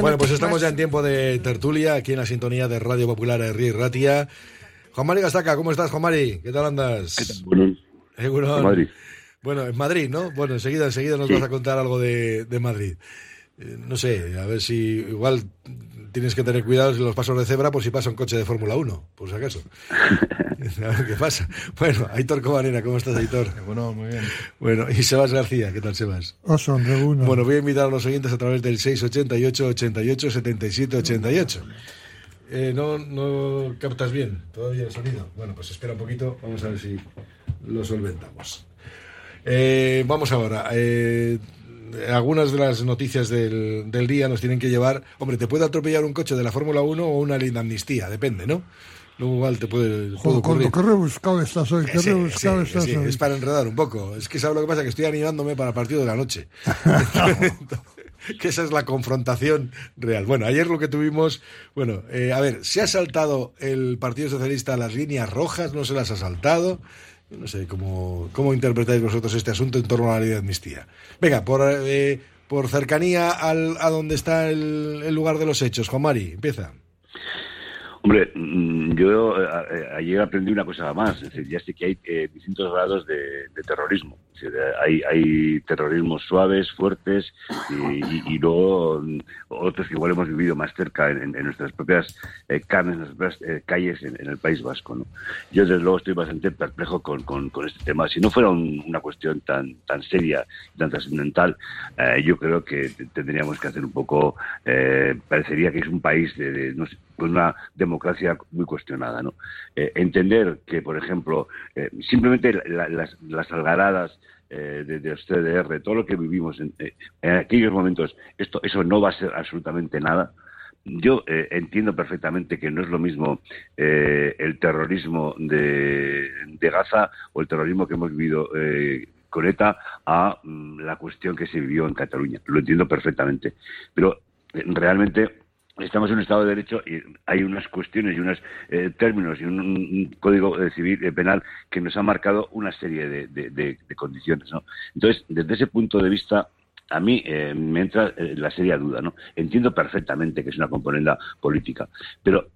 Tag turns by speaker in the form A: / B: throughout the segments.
A: Bueno, pues estamos ya en tiempo de tertulia aquí en la sintonía de Radio Popular Herri Ratia. Juan Mari Gastaca, ¿cómo estás, Juan Mari? ¿Qué tal andas?
B: ¿Qué tal? Bueno,
A: Eh,
B: Madrid.
A: Bueno, en Madrid, ¿no? Bueno, enseguida, enseguida nos
B: Sí.
A: vas a contar algo de, de Madrid. Eh, no sé, a ver si igual tienes que tener cuidado en los pasos de cebra por si pasa un coche de Fórmula 1, por si acaso. a ver qué pasa. Bueno, Aitor Cobarena, ¿cómo estás, Aitor?
C: Bueno, muy bien.
A: Bueno, y Sebas García, ¿qué tal, Sebas?
D: Oso, hombre, uno.
A: Bueno, voy a invitar a los oyentes a través del 688 88 77 88. Eh, no, no captas bien todavía el sonido. Bueno, pues espera un poquito, vamos a ver si lo solventamos. Eh, vamos ahora. eh, algunas de las noticias del, del día nos tienen que llevar. Hombre, te puede atropellar un coche de la Fórmula 1 o una ley de amnistía, depende, ¿no? Luego igual te puede, puede
D: Joder,
A: ocurrir.
D: qué rebuscado estás hoy, qué
A: Sí,
D: rebuscado
A: sí,
D: estás
A: sí,
D: hoy.
A: es para enredar un poco. Es que sabes lo que pasa, que estoy animándome para el partido de la noche. que esa es la confrontación real. Bueno, ayer lo que tuvimos, bueno, eh, a ver, ¿se ha saltado el Partido Socialista las líneas rojas? ¿No se las ha saltado? No sé cómo, cómo interpretáis vosotros este asunto en torno a la ley de amnistía. Venga, por, eh, por cercanía al, a donde está el, el lugar de los hechos, Juan Mari, empieza.
B: Hombre, mm, yo eh, eh, ayer aprendí una cosa más. Es decir, ya sé que hay eh, distintos grados de, terrorismo. Hay, hay terrorismos suaves, fuertes y, luego mm, otros que igual hemos vivido más cerca en, en nuestras propias eh, carnes, en nuestras propias eh, calles en, el País Vasco. ¿no? Yo, desde luego, estoy bastante perplejo con, este tema. Si no fuera un- una cuestión tan, tan seria tan trascendental, yo creo que tendríamos que hacer un poco. parecería que es un país de, de, no sé, una democracia muy cuestionada. ¿no? Eh, entender que, por ejemplo, eh, simplemente la- las, las algaradas eh, de, de CDR, todo lo que vivimos en, eh, en aquellos momentos, esto, eso no va a ser absolutamente nada. Yo entiendo perfectamente que no es lo mismo el terrorismo de, Gaza o el terrorismo que hemos vivido con ETA a mm, la cuestión que se vivió en Cataluña. Lo entiendo perfectamente. Pero realmente estamos en un Estado de Derecho y hay unas cuestiones y unos eh, términos y un, código eh, civil eh, penal que nos ha marcado una serie de, condiciones. ¿no? Entonces, desde ese punto de vista, a mí eh, me entra la seria duda. ¿no? Entiendo perfectamente que es una componenda política, pero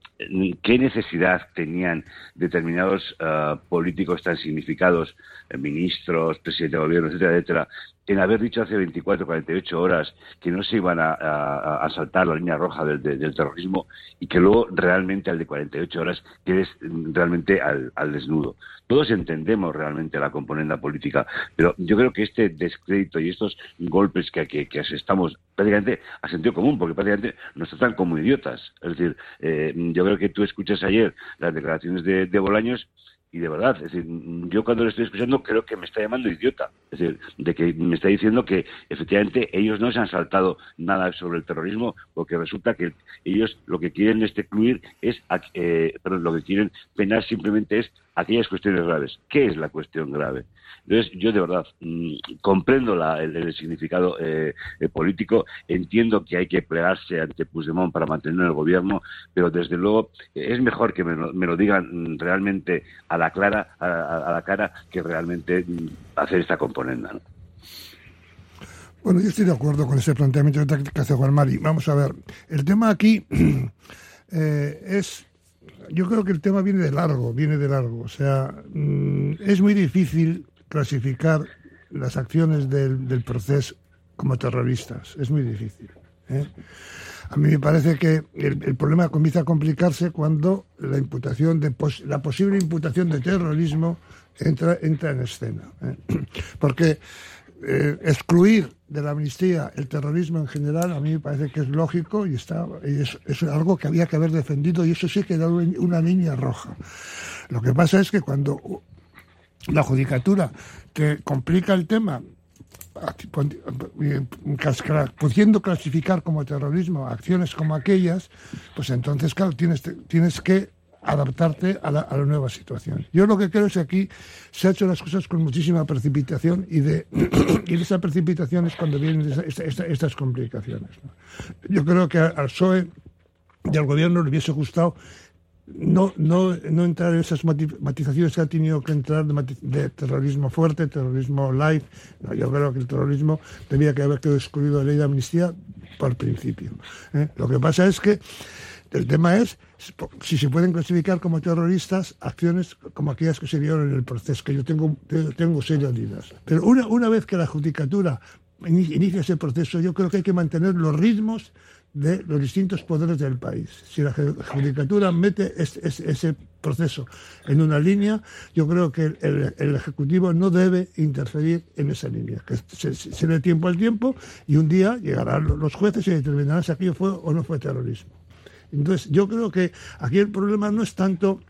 B: ¿qué necesidad tenían determinados ah, políticos tan significados, eh, ministros, presidente de gobierno, etcétera, etcétera, en haber dicho hace 24, 48 horas que no se iban a, a- saltar la línea roja del, del- del terrorismo y que luego realmente al de 48 horas quedes realmente al, al desnudo. Todos entendemos realmente la componenda política, pero yo creo que este descrédito y estos golpes que, que, que estamos prácticamente a sentido común, porque prácticamente nos tratan como idiotas. Es decir, eh, yo creo que tú escuchas ayer las declaraciones de, de Bolaños y de verdad, es decir, yo cuando lo estoy escuchando creo que me está llamando idiota. Es decir, de que me está diciendo que efectivamente ellos no se han saltado nada sobre el terrorismo, porque resulta que ellos lo que quieren este excluir es, eh, lo que quieren penar simplemente es aquellas cuestiones graves. ¿Qué es la cuestión grave? Entonces, yo de verdad mm, comprendo la- el, significado eh, eh, político, entiendo que hay que plegarse ante Puigdemont para mantener el gobierno, pero desde luego es mejor que me lo, me lo digan mm, realmente a la clara, a, la cara, que realmente mm, hacer esta componenda. ¿no?
D: Bueno, yo estoy de acuerdo con ese planteamiento que hace Juan Mari. Vamos a ver, el tema aquí eh, es, yo creo que el tema viene de largo, viene de largo. O sea, mm, es muy difícil clasificar las acciones del, del proceso como terroristas. Es muy difícil. ¿eh? A mí me parece que el, problema comienza a complicarse cuando la imputación de pos- la posible imputación de terrorismo entra, entra en escena. ¿eh? Porque eh, excluir de la amnistía el terrorismo en general a mí me parece que es lógico y está es, es algo que había que haber defendido y eso sí que era una línea roja. Lo que pasa es que cuando la judicatura te complica el tema eh, pudiendo clasificar como terrorismo acciones como aquellas, pues entonces, claro, tienes, tienes que adaptarte a la, a la nueva situación. Yo lo que creo es que aquí se han hecho las cosas con muchísima precipitación y de, y de esa precipitación es cuando vienen esa- esta- esta- estas complicaciones. ¿no? Yo creo que al PSOE y al gobierno le hubiese gustado no, no, no entrar en esas matizaciones que ha tenido que entrar de, terrorismo fuerte, terrorismo light. yo creo que el terrorismo tendría que haber quedado excluido de la ley de amnistía por principio. ¿eh? Lo que pasa es que el tema es si se pueden clasificar como terroristas acciones como aquellas que se dieron en el proceso, que yo tengo, tengo serias dudas. Pero una, una vez que la judicatura inicia ese proceso, yo creo que hay que mantener los ritmos de los distintos poderes del país. Si la Judicatura mete ese proceso en una línea, yo creo que el, Ejecutivo no debe interferir en esa línea, que se, dé tiempo al tiempo y un día llegarán los jueces y determinarán si aquello fue o no fue terrorismo. Entonces, yo creo que aquí el problema no es tanto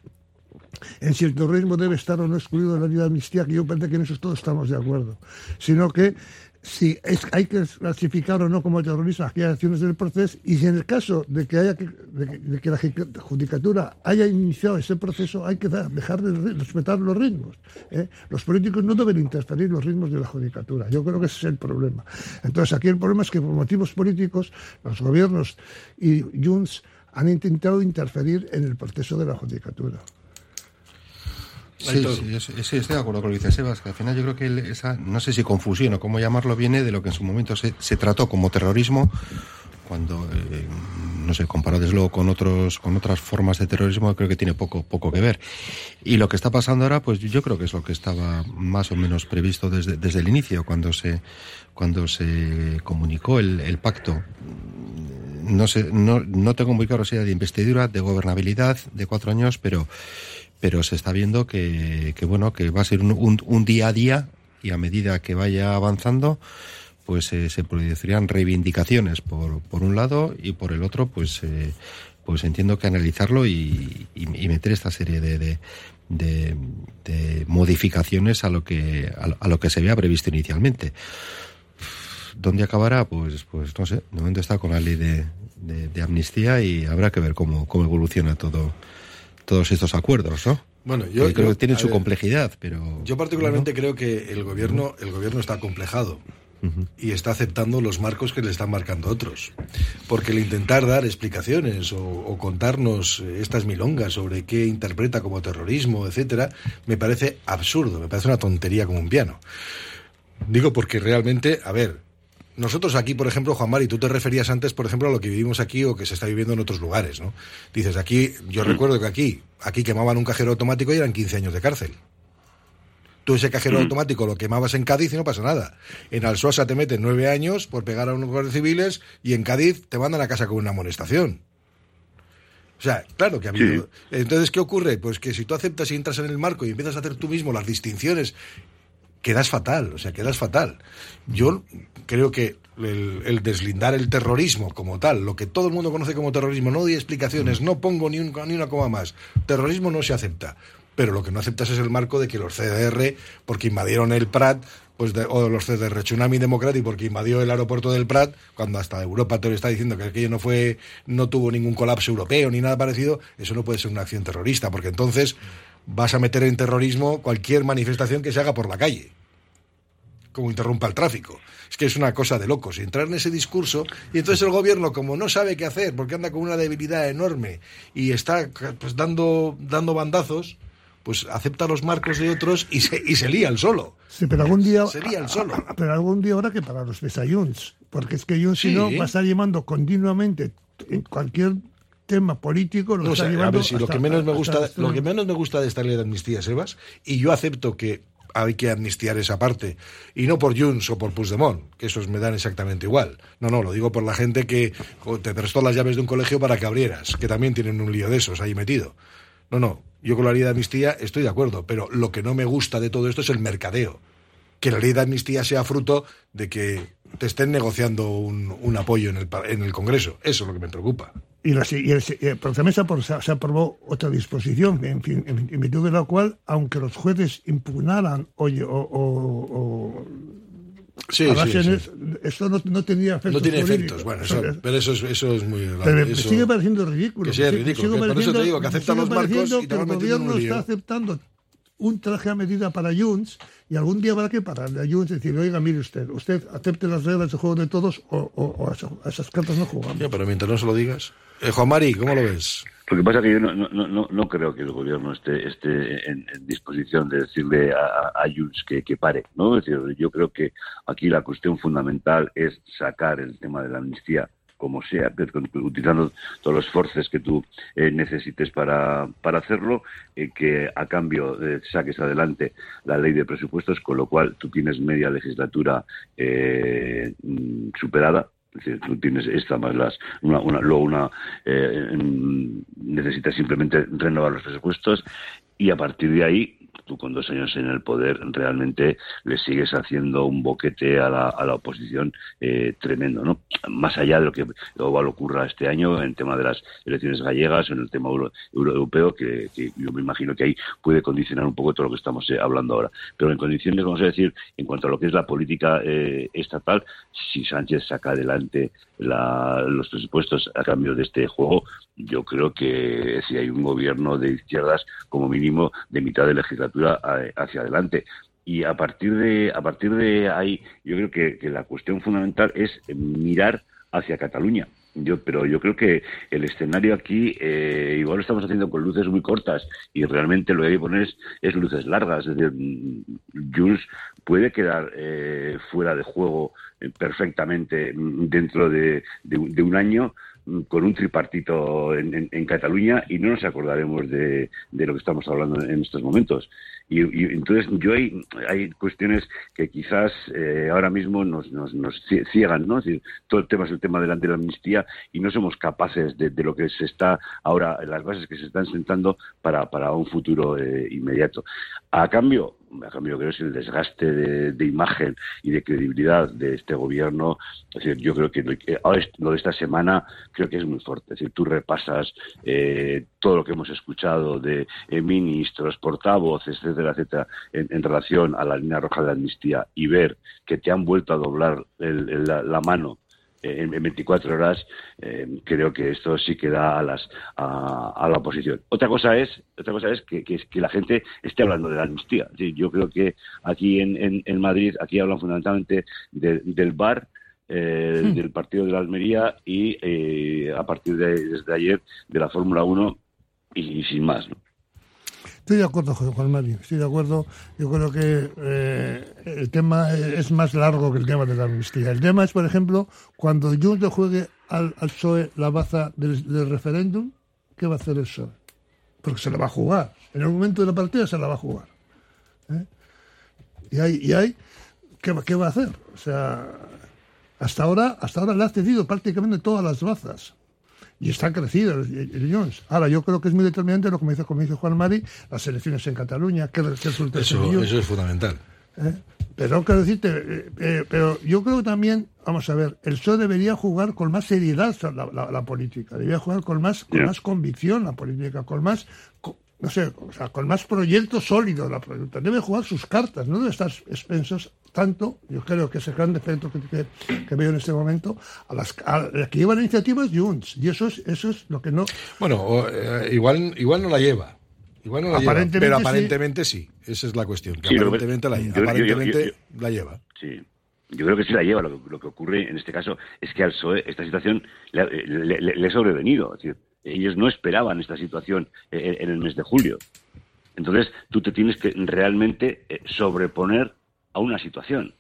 D: en si el terrorismo debe estar o no excluido de la ley de amnistía, que yo parece que en eso todos estamos de acuerdo, sino que si es, hay que clasificar o no como terrorismo aquellas acciones del proceso y si en el caso de que, haya de, que la judicatura haya iniciado ese proceso hay que dejar de respetar los ritmos. ¿eh? Los políticos no deben interferir los ritmos de la judicatura. Yo creo que ese es el problema. Entonces aquí el problema es que por motivos políticos los gobiernos y Junts han intentado interferir en el proceso de la judicatura.
C: Sí, sí, estoy de acuerdo con lo que dice Sebas, que al final yo creo que esa, no sé si confusión o cómo llamarlo, viene de lo que en su momento se, trató como terrorismo, cuando, eh, no sé, comparado desde luego con, otros, con otras formas de terrorismo, creo que tiene poco, poco que ver. Y lo que está pasando ahora, pues yo creo que es lo que estaba más o menos previsto desde, desde el inicio, cuando se, cuando se comunicó el, pacto no sé, no, no tengo muy claro si era de investidura, de gobernabilidad, de cuatro años, pero pero se está viendo que, que bueno, que va a ser un, un, día a día y a medida que vaya avanzando, pues eh, se producirían reivindicaciones por, por un lado y por el otro, pues, eh, pues entiendo que analizarlo y, y, meter esta serie de, de, de, modificaciones a lo que a, lo que se había previsto inicialmente. ¿Dónde acabará? Pues, pues no sé. De momento está con la ley de, de, amnistía y habrá que ver cómo, cómo evoluciona todo todos estos acuerdos, ¿no?
A: Bueno, yo
C: creo que tienen su complejidad, pero
A: yo particularmente creo que el gobierno el gobierno está complejado y está aceptando los marcos que le están marcando otros, porque el intentar dar explicaciones o, contarnos estas milongas sobre qué interpreta como terrorismo, etcétera, me parece absurdo, me parece una tontería como un piano. Digo porque realmente, a ver, nosotros aquí, por ejemplo, Juan Mari, tú te referías antes, por ejemplo, a lo que vivimos aquí o que se está viviendo en otros lugares, ¿no? Dices, aquí, yo mm. recuerdo que aquí, aquí quemaban un cajero automático y eran 15 años de cárcel. Tú ese cajero mm. automático lo quemabas en Cádiz y no pasa nada. En Alsuasa te meten nueve años por pegar a unos guardias civiles y en Cádiz te mandan a casa con una amonestación. O sea, claro que ha habido. Entonces, ¿qué ocurre? Pues que si tú aceptas y entras en el marco y empiezas a hacer tú mismo las distinciones quedas fatal, o sea, quedas fatal. Yo creo que el, deslindar el terrorismo como tal, lo que todo el mundo conoce como terrorismo, no doy explicaciones, no pongo ni, ni una coma más. Terrorismo no se acepta. Pero lo que no aceptas es el marco de que los CDR, porque invadieron el Prat, pues o los CDR Tsunami Democratic porque invadió el aeropuerto del Prat, cuando hasta Europa te lo está diciendo que aquello no fue, no tuvo ningún colapso europeo ni nada parecido, eso no puede ser una acción terrorista, porque entonces vas a meter en terrorismo cualquier manifestación que se haga por la calle, como interrumpa el tráfico. Es que es una cosa de locos. Entrar en ese discurso y entonces el gobierno, como no sabe qué hacer, porque anda con una debilidad enorme y está pues dando, dando bandazos, pues acepta los marcos de otros y se, y se lía el solo.
D: Sí, pero algún día.
A: Se lía el solo.
D: Pero algún día habrá que parar los desayunos. Porque es que Junts, si no, va a estar llamando continuamente en cualquier tema político lo
A: lo que menos me gusta lo que menos me gusta de esta ley de amnistía Sebas y yo acepto que hay que amnistiar esa parte. Y no por Junts o por Puigdemont, que esos me dan exactamente igual. No, no, lo digo por la gente que te prestó las llaves de un colegio para que abrieras, que también tienen un lío de esos ahí metido. No, no, yo con la ley de amnistía estoy de acuerdo, pero lo que no me gusta de todo esto es el mercadeo. Que la ley de amnistía sea fruto de que te estén negociando un, apoyo en el, Congreso. Eso es lo que me preocupa.
D: Y, la, y, el, se, aprobó otra disposición, en, fin, en, virtud de la cual, aunque los jueces impugnaran oye, o, o,
A: Sí,
D: Esto no, no, tenía efectos.
A: No tiene efectos, bueno, eso, pero eso es, eso es muy.
D: Pero me sigue pareciendo ridículo.
A: Que sea ridículo. por eso te digo que aceptan los marcos y te
D: el gobierno está aceptando un traje a medida para Junts y algún día habrá que pararle a Junts y decir, oiga, mire usted, usted acepte las reglas de juego de todos o, a, esas cartas no jugamos.
A: pero mientras no se lo digas. Eh, Juan Mari, ¿cómo lo ves?
B: Lo que pasa es que yo no, creo que el gobierno esté, esté en, disposición de decirle a, a que, pare. ¿no? Es decir, yo creo que aquí la cuestión fundamental es sacar el tema de la amnistía como sea, utilizando todos los esfuerzos que tú eh, necesites para, hacerlo, eh, que a cambio eh, saques adelante la ley de presupuestos, con lo cual tú tienes media legislatura mm, superada, es decir, tú tienes esta más las una, una luego una necesitas simplemente renovar los presupuestos y a partir de ahí con dos años en el poder realmente le sigues haciendo un boquete a la, a la oposición eh, tremendo, ¿no? Más allá de lo que ocurra este año en tema de las elecciones gallegas en el tema europeo, que, yo me imagino que ahí puede condicionar un poco todo lo que estamos eh, hablando ahora. Pero en condiciones, vamos a decir, en cuanto a lo que es la política eh, estatal, si Sánchez saca adelante los presupuestos a cambio de este juego, yo creo que si hay un gobierno de izquierdas, como mínimo, de mitad de legislatura hacia adelante. Y a partir de a partir de ahí yo creo que, la cuestión fundamental es mirar hacia Cataluña yo pero yo creo que el escenario aquí eh, igual lo estamos haciendo con luces muy cortas y realmente lo que hay que poner es, luces largas. Es decir mm, Jules puede quedar eh, fuera de juego eh, perfectamente mm, dentro de, de un año con un tripartito en, en, Cataluña y no nos acordaremos de, de, lo que estamos hablando en estos momentos. Y, entonces yo hay, hay cuestiones que quizás eh, ahora mismo nos, nos, nos, ciegan, ¿no? Es decir, todo el tema es el tema de la, de la amnistía y no somos capaces de, de, lo que se está ahora, las bases que se están sentando para, para un futuro eh, inmediato. A cambio, a cambio creo es el desgaste de, imagen y de credibilidad de este gobierno. Es decir, yo creo que lo, de esta semana creo que es muy fuerte. Es decir, tú repasas eh, todo lo que hemos escuchado de eh, ministros, portavoces, etcétera, etcétera, en, relación a la línea roja de la amnistía y ver que te han vuelto a doblar la mano en, 24 horas, eh, creo que esto sí queda a, las, a, la oposición. Otra cosa es, otra cosa es que, que, la gente esté hablando de la amnistía. yo creo que aquí en, en, Madrid, aquí hablan fundamentalmente del bar, eh, hmm. del partido de la Almería y eh, a partir de desde ayer de la Fórmula 1 y, y, sin más. ¿no?
D: Estoy de acuerdo, Juan Mario, estoy de acuerdo. Yo creo que eh, el tema es más largo que el tema de la amnistía. El tema es, por ejemplo, cuando Junts le juegue al, al PSOE la baza del, referéndum, ¿qué va a hacer el PSOE? Porque se la va a jugar. En el momento de la partida se la va a jugar. ¿eh? Y hay, y hay ¿qué, ¿qué, va a hacer? O sea, hasta ahora, hasta ahora le ha cedido prácticamente todas las bazas y está crecido el, Jones. Ahora, yo creo que es muy determinante lo que me dice, como dice Juan Mari, las elecciones en Cataluña, que resulta
A: eso, eso es fundamental.
D: ¿Eh? Pero quiero decirte, eh, eh, pero yo creo también, vamos a ver, el PSOE debería jugar con más seriedad la, política, debería jugar con más, con más convicción la política, con más, no sé, o sea, con más proyectos sólidos la política. Debe jugar sus cartas, no debe estar expensos tanto, yo creo que ese gran defecto que, que, veo en este momento, a las, que lleva la iniciativa es Junts, y eso es, eso es lo que no...
A: Bueno, eh, igual, igual no la lleva. Igual no la lleva, pero aparentemente sí. Esa es la cuestión. Que aparentemente, la, aparentemente la lleva.
B: Sí. Yo creo que sí la lleva. Lo, que ocurre en este caso es que al PSOE esta situación le, le, ha sobrevenido. Es decir, ellos no esperaban esta situación en, el mes de julio. Entonces, tú te tienes que realmente eh, sobreponer a una situación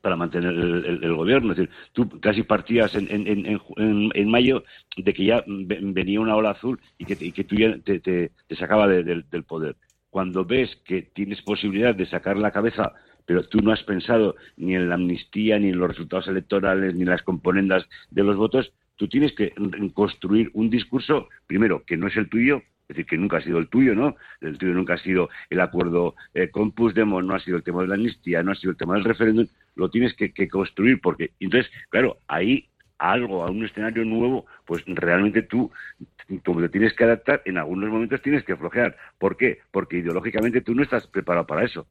B: para mantener el, gobierno. Es decir, tú casi partías en, en, en, mayo de que ya venía una ola azul y que, y que tú ya te, te, sacaba del poder. Cuando ves que tienes posibilidad de sacar la cabeza, pero tú no has pensado ni en la amnistía, ni en los resultados electorales, ni en las componendas de los votos, tú tienes que construir un discurso, primero, que no es el tuyo, es decir, que nunca ha sido el tuyo, ¿no? El tuyo nunca ha sido el acuerdo eh, con Puigdemont, no ha sido el tema de la amnistía, no ha sido el tema del referéndum, lo tienes que, construir porque, entonces, claro, ahí algo, a un escenario nuevo, pues realmente tú, tú te tienes que adaptar, en algunos momentos tienes que flojear. ¿Por qué? Porque ideológicamente tú no estás preparado para eso.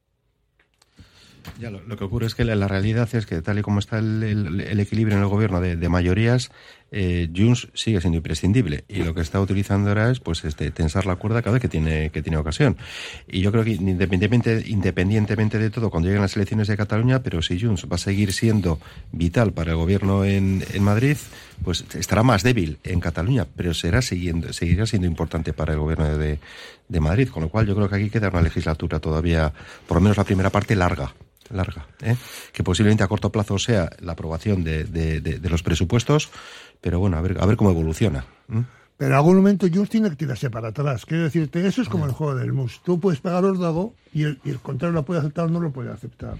C: Ya, lo, que ocurre es que la, realidad es que tal y como está el, equilibrio en el gobierno de, mayorías, eh, Junts sigue siendo imprescindible y lo que está utilizando ahora es pues este tensar la cuerda cada vez que tiene que tiene ocasión. Y yo creo que independientemente independientemente de todo cuando lleguen las elecciones de Cataluña pero si Junts va a seguir siendo vital para el gobierno en, en Madrid pues estará más débil en Cataluña pero será siguiendo seguirá siendo importante para el gobierno de, de Madrid. Con lo cual yo creo que aquí queda una legislatura todavía por lo menos la primera parte larga larga, ¿eh? que posiblemente a corto plazo sea la aprobación de, de, los presupuestos, pero bueno, a ver, a ver cómo evoluciona.
D: Pero en algún momento Just tiene que tirarse para atrás. Quiero decirte, eso es como el juego del mus. Tú puedes pegar órdago y el, y el contrario lo puede aceptar o no lo puede aceptar.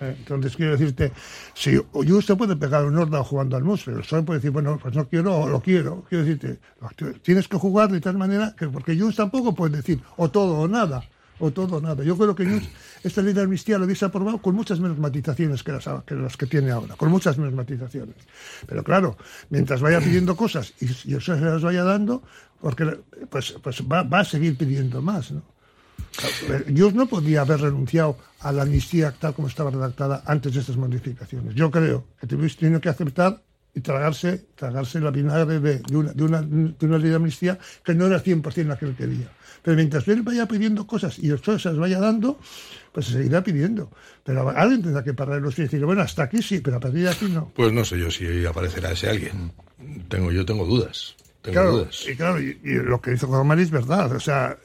D: Eh, entonces, quiero decirte, si Just se puede pegar un órdago jugando al mus, pero el puede decir, bueno, pues no quiero o lo quiero. Quiero decirte, tienes que jugar de tal manera que, porque Just tampoco puede decir o todo o nada o todo nada. Yo creo que esta ley de amnistía lo hubiese aprobado con muchas menos matizaciones que las, que las que tiene ahora, con muchas menos matizaciones. Pero claro, mientras vaya pidiendo cosas y, y se las vaya dando, porque pues, pues va, va a seguir pidiendo más, ¿no? Yo no podía haber renunciado a la amnistía tal como estaba redactada antes de estas modificaciones. Yo creo que tenido que aceptar y tragarse, tragarse la vinagre de, de, una, de, una, de una ley de amnistía que no era 100% la que él quería. Pero mientras él vaya pidiendo cosas y las vaya dando, pues se seguirá pidiendo. Pero alguien tendrá que parar los pies y decir, bueno, hasta aquí sí, pero a partir de aquí no.
A: Pues no sé yo si aparecerá ese alguien. Tengo, yo tengo dudas.
D: Claro. Y claro, y, y lo que hizo Gormari es verdad. O sea,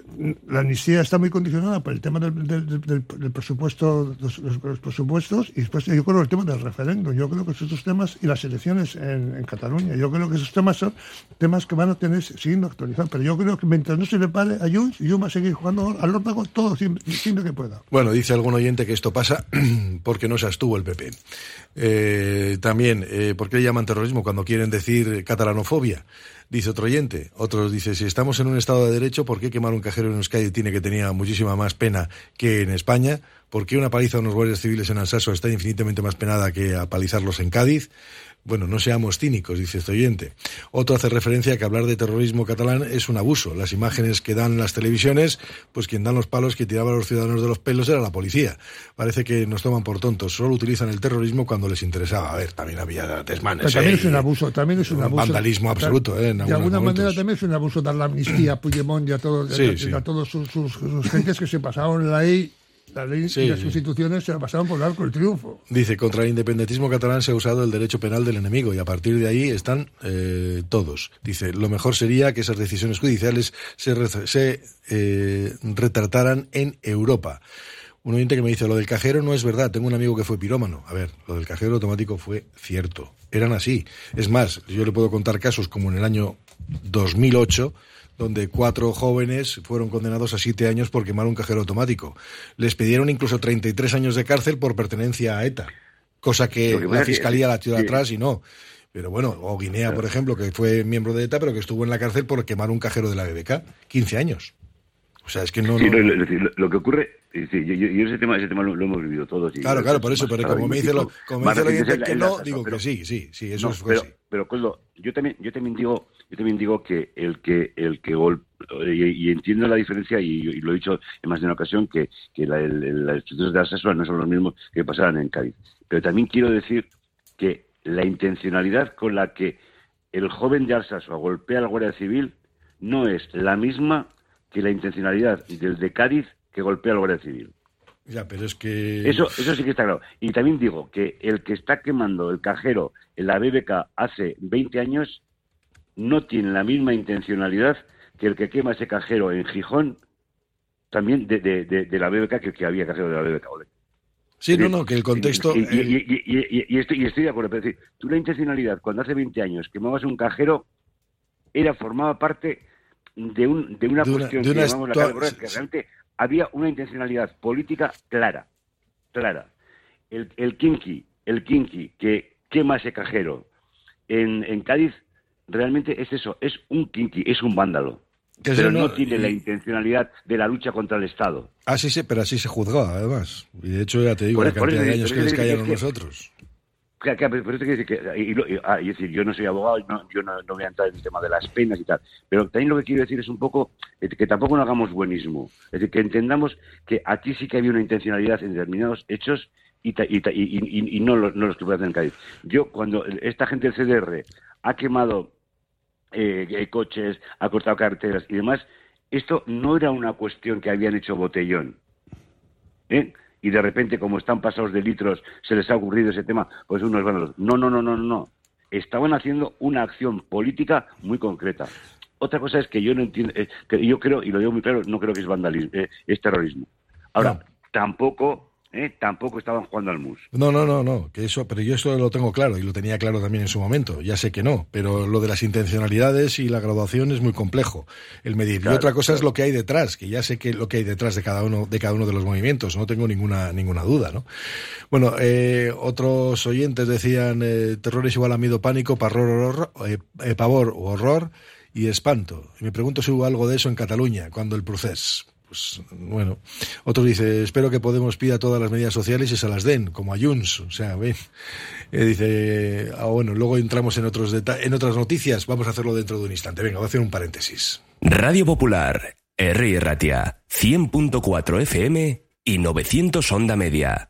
D: la amnistía está muy condicionada por el tema del, del, del, del presupuesto, los, presupuestos, y después yo creo el tema del referéndum. Yo creo que esos dos temas y las elecciones en, en, Cataluña. Yo creo que esos temas son temas que van a tener siguiendo actualizando. Pero yo creo que mientras no se le pare a Junts, Junts va a seguir jugando al órdago todo siempre, siempre, que pueda.
A: Bueno, dice algún oyente que esto pasa porque no se abstuvo el PP. Eh, también, eh, ¿por qué le llaman terrorismo cuando quieren decir catalanofobia? Dice otro oyente. Otros dice, si estamos en un Estado de Derecho, ¿por qué quemar un cajero en Euskadi tiene que tener muchísima más pena que en España? ¿Por qué una paliza a unos guardias civiles en Alsaso está infinitamente más penada que apalizarlos en Cádiz? Bueno, no seamos cínicos, dice este oyente. Otro hace referencia a que hablar de terrorismo catalán es un abuso. Las imágenes que dan las televisiones, pues quien dan los palos que tiraba a los ciudadanos de los pelos era la policía. Parece que nos toman por tontos. Solo utilizan el terrorismo cuando les interesaba. A ver, también había desmanes.
D: Pero también
A: ¿eh?
D: es un abuso, también es un,
A: un
D: abuso.
A: vandalismo absoluto. ¿eh? En
D: de alguna momentos. manera también es un abuso dar la amnistía a Puigdemont y a todos,
A: sí,
D: a,
A: sí.
D: a todos sus, sus, sus gentes que se pasaron la ley la ley
A: Sí,
D: y las instituciones se la pasaron por el arco del triunfo.
A: Dice, contra el independentismo catalán se ha usado el derecho penal del enemigo y a partir de ahí están eh, todos. Dice, lo mejor sería que esas decisiones judiciales se, re- se eh, retrataran en Europa. Un oyente que me dice, lo del cajero no es verdad, tengo un amigo que fue pirómano. A ver, lo del cajero automático fue cierto, eran así. Es más, yo le puedo contar casos como en el año 2008, donde cuatro jóvenes fueron condenados a siete años por quemar un cajero automático. Les pidieron incluso 33 años de cárcel por pertenencia a ETA, cosa que la
B: es que-
A: fiscalía la tiró
B: sí.
A: atrás y no. Pero bueno, o Guinea, por ejemplo, que fue miembro de ETA, pero que estuvo en la cárcel por quemar un cajero de la BBK, 15 años. O sea, es que no...
B: Sí,
A: no-
B: no, lo, lo- lo que ocurre, sí, yo, ese tema, ese tema lo, lo hemos vivido todos. y-
A: Claro, claro, por eso, pero como me dice, lo, como me dice
B: es
A: que
B: la-
A: no,
B: la-
A: digo
B: pero-
A: que sí, sí, sí, eso
B: no,
A: fue
B: pero,
A: así.
B: pero Coldo, yo también, yo también digo, yo también digo que el que el que gol y, y entiendo la diferencia y, y lo he dicho en más de una ocasión que, que la, el, el- las instituciones de Alsasua no son los mismos que pasaban en Cádiz. Pero también quiero decir que la intencionalidad con la que el joven de Alsasua golpea a la Guardia Civil no es la misma que la intencionalidad del de Cádiz que golpea a la Guardia Civil.
A: Ya, pero es que...
B: Eso, eso sí que está claro. Y también digo que el que está quemando el cajero en la BBK hace 20 años no tiene la misma intencionalidad que el que quema ese cajero en Gijón también de, de, de, de la BBK que, que había cajero de la BBK. ¿vale?
A: Sí, no, no, que el contexto...
B: Y, y- y- y- y- y estoy, de acuerdo, pero es decir, tú la intencionalidad cuando hace 20 años quemabas un cajero era formaba parte de, un, de una cuestión que llamamos la Borrell, que realmente había una intencionalidad política clara, clara. El, el kinky, el kinky que quema ese cajero en, en Cádiz realmente es eso, es un kinky, es un vándalo.
A: que
B: pero no, tiene la intencionalidad de la lucha contra el Estado.
A: Así se, pero así se juzgaba, además. Y de hecho, ya te digo,
B: Por
A: la
B: por
A: cantidad
B: eso
A: de años que les
B: que que-
A: nosotros.
B: Pero, esto quiere decir que, y lo- y- ah, es decir, yo no soy abogado, no, yo no, no voy a entrar en el tema de las penas y tal, pero también lo que quiero decir es un poco eh, que tampoco no hagamos buenismo, es decir, que entendamos que aquí sí que había una intencionalidad en determinados hechos y, y, y, no, los, no los que en Cádiz. Yo, cuando esta gente del CDR ha quemado eh, coches, ha cortado carreteras y demás, esto no era una cuestión que habían hecho botellón. ¿eh? Y de repente, como están pasados de litros, se les ha ocurrido ese tema, pues unos van a los... No, no, no, no, no. Estaban haciendo una acción política muy concreta. Otra cosa es que yo no entiendo, eh, que yo creo, y lo digo muy claro, no creo que es vandalismo, eh, es terrorismo. Ahora, tampoco ¿eh? tampoco estaban jugando al mus.
A: No, no, no, no, que eso, pero yo eso lo tengo claro y lo tenía claro también en su momento. Ya sé que no, pero lo de las intencionalidades y la graduación es muy complejo el medir. y otra cosa es lo que hay detrás, que ya sé que lo que hay detrás de cada uno de cada uno de los movimientos, no tengo ninguna ninguna duda, ¿no? Bueno, eh, otros oyentes decían eh, terror es igual a miedo, pánico, pavor, horror, pavor o horror y espanto. Y me pregunto si hubo algo de eso en Cataluña cuando el proceso pues bueno. Otro dice, espero que Podemos pida todas las medidas sociales y se las den, como a Junts. O sea, ven. Eh, dice, ah, bueno, luego entramos en, otros en otras noticias. Vamos a hacerlo dentro de un instante. Venga, voy a hacer un paréntesis.
E: Radio Popular, R. Ratia, 100.4 FM y 900 Onda Media.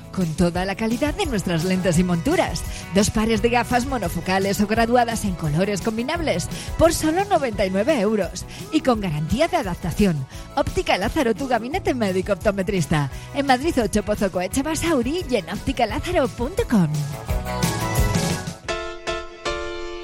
F: con toda la calidad de nuestras lentes y monturas. Dos pares de gafas monofocales o graduadas en colores combinables por solo 99 euros y con garantía de adaptación. Óptica Lázaro, tu gabinete médico optometrista. En Madrid 8 Pozo Coeche Basauri y en ópticalázaro.com.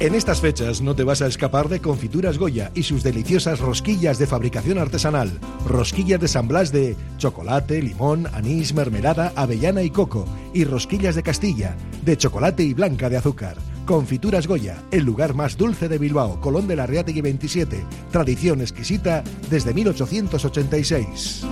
G: En estas fechas no te vas a escapar de Confituras Goya y sus deliciosas rosquillas de fabricación artesanal. Rosquillas de San Blas de chocolate, limón, anís, mermelada, avellana y coco. Y rosquillas de Castilla, de chocolate y blanca de azúcar. Confituras Goya, el lugar más dulce de Bilbao, Colón de la Reategui 27. Tradición exquisita desde 1886.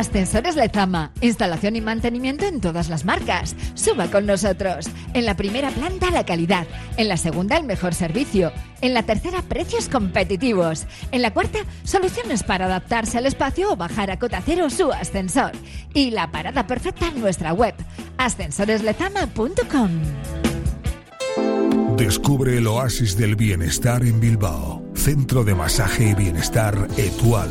F: Ascensores Lezama, instalación y mantenimiento en todas las marcas. Suba con nosotros. En la primera planta la calidad, en la segunda el mejor servicio, en la tercera precios competitivos, en la cuarta soluciones para adaptarse al espacio o bajar a cota cero su ascensor. Y la parada perfecta en nuestra web, ascensoreslezama.com.
H: Descubre el oasis del bienestar en Bilbao. Centro de Masaje y Bienestar Etual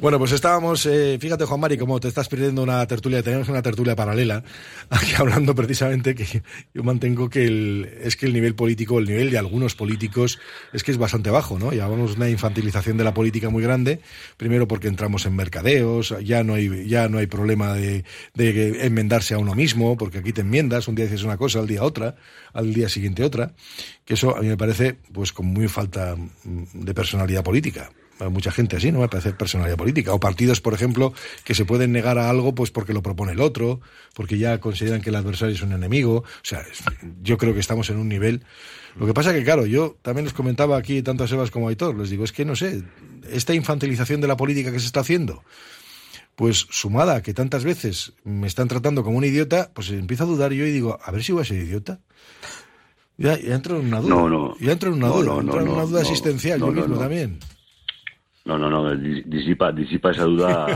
A: Bueno, pues estábamos, eh, fíjate Juan Mari, como te estás perdiendo una tertulia, tenemos una tertulia paralela, aquí hablando precisamente que yo mantengo que el, es que el nivel político, el nivel de algunos políticos es que es bastante bajo, ¿no? Llevamos una infantilización de la política muy grande, primero porque entramos en mercadeos, ya no hay, ya no hay problema de, de enmendarse a uno mismo, porque aquí te enmiendas, un día dices una cosa, al día otra, al día siguiente otra, que eso a mí me parece pues con muy falta de personalidad política mucha gente así, ¿no? Me parece personalidad política. O partidos, por ejemplo, que se pueden negar a algo pues porque lo propone el otro, porque ya consideran que el adversario es un enemigo. O sea, yo creo que estamos en un nivel. Lo que pasa que, claro, yo también les comentaba aquí, tanto a Sebas como a Aitor, les digo, es que no sé, esta infantilización de la política que se está haciendo, pues sumada a que tantas veces me están tratando como un idiota, pues empiezo a dudar yo y digo, a ver si voy a ser idiota. Ya, entro en una duda.
B: No, no.
A: Ya entro en una duda. entro en una duda existencial yo mismo también.
B: No, no, no, disipa, disipa esa duda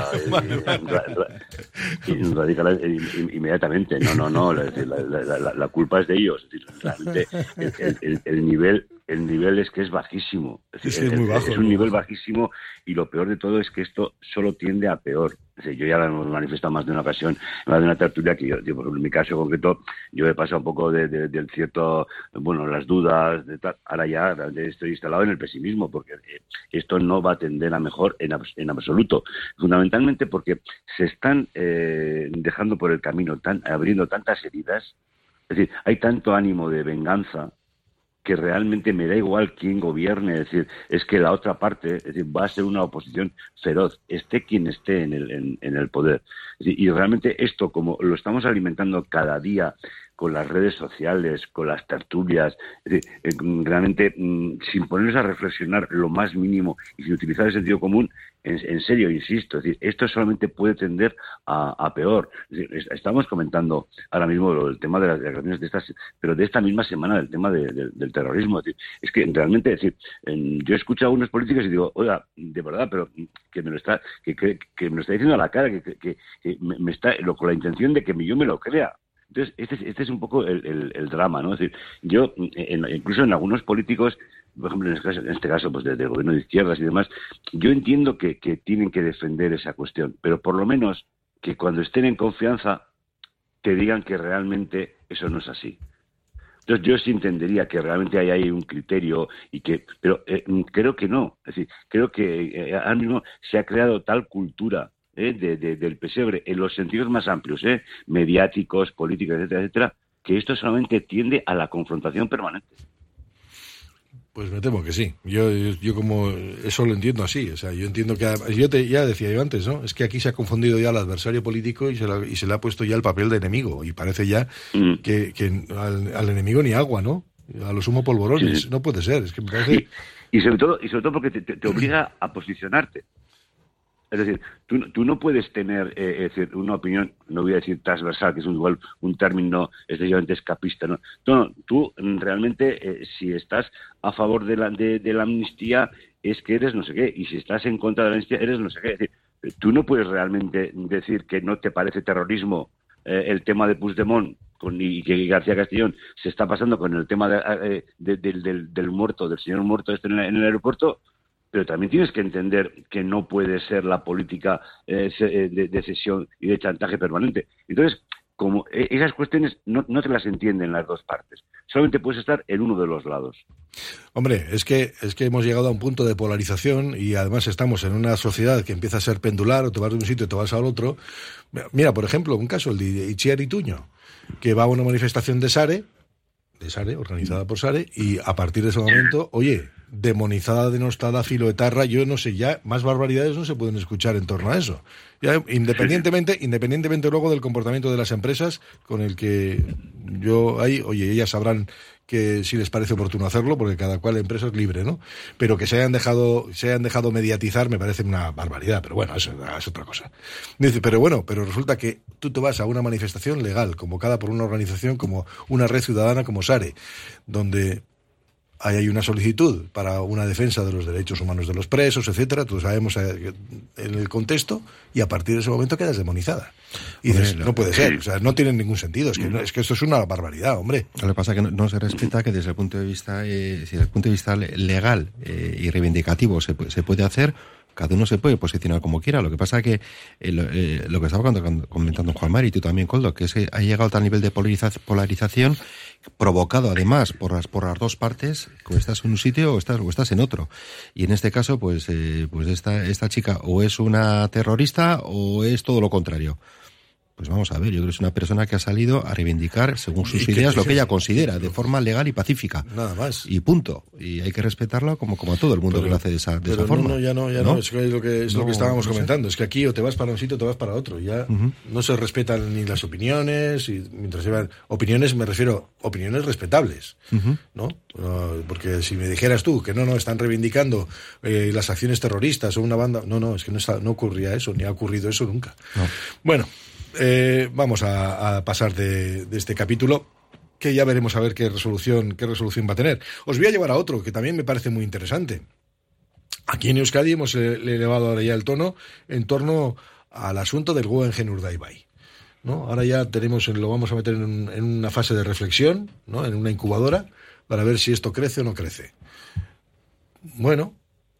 B: radical inmediatamente. No, no, no, la, culpa es de ellos. realmente el, nivel el nivel es que es bajísimo. Es, un nivel bajísimo y lo peor de todo es que esto solo tiende a peor. yo ya lo hemos manifestado más de una ocasión, más de una tertulia que yo, por ejemplo, en mi caso concreto, yo he pasado un poco de, del cierto, bueno, las dudas, de tal. ahora ya estoy instalado en el pesimismo, porque eh, esto no va a tender a mejor en, en absoluto. Fundamentalmente porque se están eh, dejando por el camino, tan, abriendo tantas heridas, es decir, hay tanto ánimo de venganza que realmente me da igual quién gobierne, es decir, es que la otra parte va a ser una oposición feroz, esté quien esté en el, en, el poder. y realmente esto, como lo estamos alimentando cada día con las redes sociales, con las tertulias, eh, realmente mm, sin ponernos a reflexionar lo más mínimo y sin utilizar el sentido común, en, serio, insisto, es decir, esto solamente puede tender a, peor. estamos comentando ahora mismo el tema de las declaraciones de estas, pero de esta misma semana del tema del terrorismo. Es, que realmente, decir, yo escucho a algunos políticos y digo, oiga, de verdad, pero que me lo está, que, que, me lo está diciendo a la cara, que, me, está, con la intención de que yo me lo crea. Entonces, este, es, este es un poco el, drama, ¿no? Es decir, yo, incluso en algunos políticos, por ejemplo, en este caso, en este pues del gobierno de izquierdas y demás, yo entiendo que, tienen que defender esa cuestión, pero por lo menos que cuando estén en confianza te digan que realmente eso no es así. Entonces yo sí entendería que realmente hay ahí un criterio y que, pero eh, creo que no. Es decir, creo que eh, ahora mismo se ha creado tal cultura ¿eh? del pesebre en los sentidos más amplios, ¿eh? mediáticos, políticos, etcétera, etcétera, que esto solamente tiende a la confrontación permanente.
A: Pues me temo que sí. Yo, yo, como eso lo entiendo así. O sea, yo entiendo que yo te, ya decía yo antes, ¿no? Es que aquí se ha confundido ya el adversario político y se, y se le ha puesto ya el papel de enemigo y parece ya mm. que, al, enemigo ni agua, ¿no? A lo sumo polvorones. No puede ser. Es que me parece...
B: y, sobre todo y sobre todo porque te obliga a posicionarte. Es decir, tú, tú no puedes tener eh, una opinión, no voy a decir transversal, que es un, igual, un término excesivamente escapista. No, no tú realmente, eh, si estás a favor de la, de, la amnistía, es que eres no sé qué, y si estás en contra de la amnistía, eres no sé qué. Es decir, tú no puedes realmente decir que no te parece terrorismo eh, el tema de Puigdemont con, y que García Castellón se está pasando con el tema de, del, del, muerto, del señor muerto este en el aeropuerto, pero también tienes que entender que no puede ser la política eh, eh, de, cesión y de chantaje permanente. Entonces, como eh, esas cuestiones no, no te las entienden las dos partes. Solamente puedes estar en uno de los lados.
A: Hombre, es que, es que hemos llegado a un punto de polarización y además estamos en una sociedad que empieza a ser pendular, o te vas de un sitio y te vas al otro. Mira, por ejemplo, un caso, el de Itziar Ituño, que va a una manifestación de Sare, de Sare, organizada por Sare, y a partir de ese momento, oye, demonizada, denostada, filoetarra, yo no sé, ya más barbaridades no se pueden escuchar en torno a eso. Ya, independientemente, independientemente luego del comportamiento de las empresas, con el que yo ahí, oye, ellas sabrán que si les parece oportuno hacerlo, porque cada cual empresa es libre, ¿no? Pero que se hayan dejado, se hayan dejado mediatizar me parece una barbaridad, pero bueno, eso es otra cosa. Dice, pero bueno, pero resulta que tú te vas a una manifestación legal, convocada por una organización como una red ciudadana como SARE, donde ahí hay una solicitud para una defensa de los derechos humanos de los presos, etcétera, todos sabemos eh, en el contexto, y a partir de ese momento quedas demonizada. Y dices, no puede ser, o sea, no tiene ningún sentido, es que, es que esto es una barbaridad, hombre.
C: Lo que pasa es que no, se respeta que desde el punto de vista, eh, desde el punto de vista legal eh, y reivindicativo se, se puede hacer, cada uno se puede posicionar como quiera. Lo que pasa que eh, lo que estaba comentando Juan Mari y tú también, Coldo, que es ha llegado a tal nivel de polarización provocado además por las por las dos partes, que estás en un sitio o estás o estás en otro. Y en este caso, pues eh, pues esta esta chica o es una terrorista o es todo lo contrario. Pues vamos a ver, yo creo que es una persona que ha salido a reivindicar, según sus ideas, lo que ella considera, de forma legal y pacífica.
A: Nada más.
C: Y punto. Y hay que respetarlo como, como a todo el mundo que lo hace de esa, de esa forma.
A: No, ya no, ya no, es, lo que, es lo que estábamos comentando. Es que aquí o te vas para un sitio o te vas para otro. Ya no se respetan ni las opiniones, y mientras llevan opiniones, me refiero opiniones respetables, ¿no? porque si me dijeras tú que no, no, están reivindicando eh, las acciones terroristas o una banda, no, no, es que no, está, no ocurría eso, ni ha ocurrido eso nunca. Bueno, eh, vamos a, pasar de, este capítulo que ya veremos a ver qué resolución, qué resolución va a tener. Os voy a llevar a otro que también me parece muy interesante. Aquí en Euskadi hemos elevado ahora ya el tono en torno al asunto del Guggenheim Urdaibai. ¿no? Ahora ya tenemos, lo vamos a meter en, en, una fase de reflexión, ¿no? en una incubadora, para ver si esto crece o no crece. Bueno,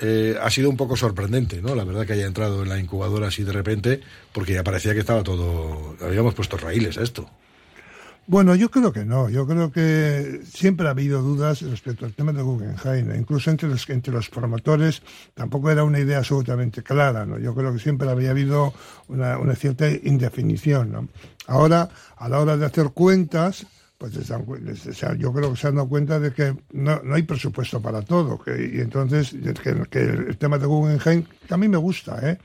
A: eh, ha sido un poco sorprendente, ¿no? La verdad que haya entrado en la incubadora así de repente, porque ya parecía que estaba todo, habíamos puesto raíles a esto.
D: Bueno, yo creo que no. Yo creo que siempre ha habido dudas respecto al tema de Guggenheim. Incluso entre los, entre los promotores tampoco era una idea absolutamente clara. ¿no? Yo creo que siempre había habido una, una cierta indefinición. ¿no? Ahora, a la hora de hacer cuentas, pues yo creo que se han dado cuenta de que no, hay presupuesto para todo. Y entonces, que, el tema de Guggenheim, que a mí me gusta, ¿eh?